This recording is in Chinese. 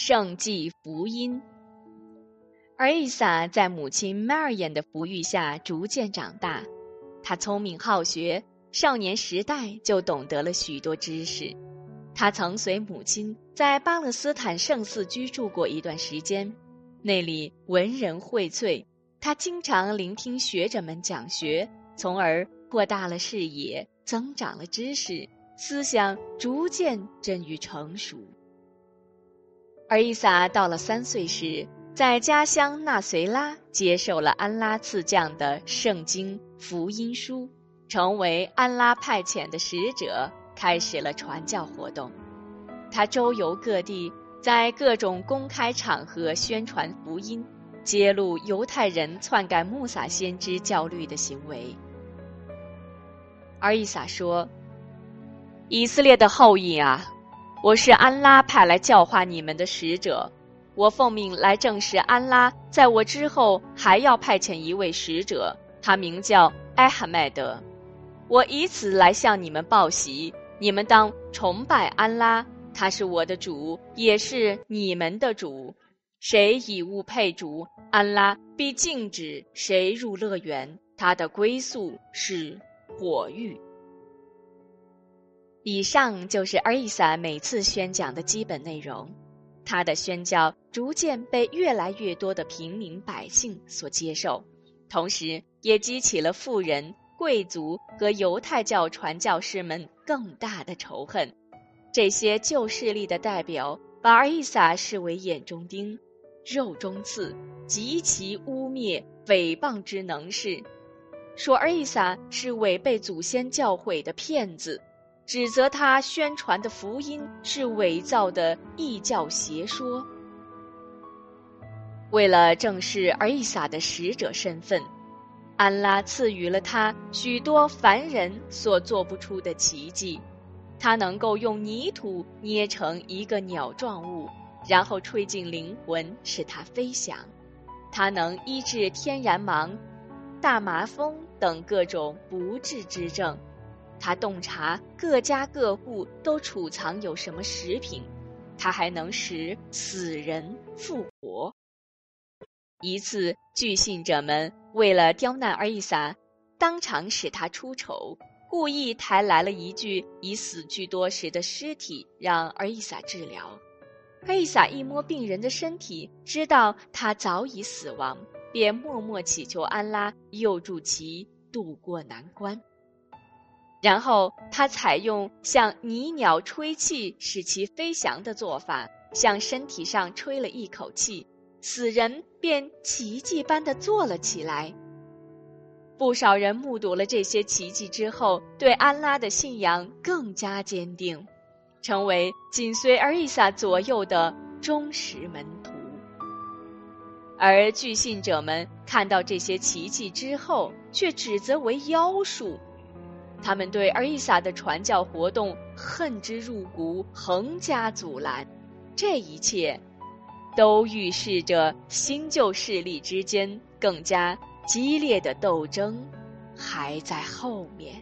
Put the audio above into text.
圣迹福音。而伊萨在母亲迈尔眼的抚育下逐渐长大，他聪明好学，少年时代就懂得了许多知识。他曾随母亲在巴勒斯坦圣寺居住过一段时间，那里文人荟萃，他经常聆听学者们讲学，从而扩大了视野，增长了知识。思想逐渐臻于成熟，而伊萨到了三岁时，在家乡纳随拉接受了安拉赐降的圣经福音书，成为安拉派遣的使者，开始了传教活动。他周游各地，在各种公开场合宣传福音，揭露犹太人篡改穆萨先知教律的行为。而伊萨说。以色列的后裔啊，我是安拉派来教化你们的使者。我奉命来证实安拉在我之后还要派遣一位使者，他名叫艾哈迈德。我以此来向你们报喜，你们当崇拜安拉，他是我的主，也是你们的主。谁以物配主，安拉必禁止谁入乐园，他的归宿是火狱。以上就是阿伊萨每次宣讲的基本内容，他的宣教逐渐被越来越多的平民百姓所接受，同时也激起了富人、贵族和犹太教传教士们更大的仇恨。这些旧势力的代表把阿伊萨视为眼中钉、肉中刺，极其污蔑、诽谤之能事，说阿伊萨是违背祖先教诲的骗子。指责他宣传的福音是伪造的异教邪说。为了正视尔伊萨的使者身份，安拉赐予了他许多凡人所做不出的奇迹。他能够用泥土捏成一个鸟状物，然后吹进灵魂，使它飞翔。他能医治天然盲、大麻风等各种不治之症。他洞察各家各户都储藏有什么食品，他还能使死人复活。一次，据信者们为了刁难阿伊萨，当场使他出丑，故意抬来了一具已死去多时的尸体，让阿伊萨治疗。阿伊萨一摸病人的身体，知道他早已死亡，便默默祈求安拉佑助其渡过难关。然后他采用向泥鸟吹气使其飞翔的做法，向身体上吹了一口气，死人便奇迹般的坐了起来。不少人目睹了这些奇迹之后，对安拉的信仰更加坚定，成为紧随尔伊萨左右的忠实门徒。而据信者们看到这些奇迹之后，却指责为妖术。他们对阿伊萨的传教活动恨之入骨，横加阻拦。这一切，都预示着新旧势力之间更加激烈的斗争还在后面。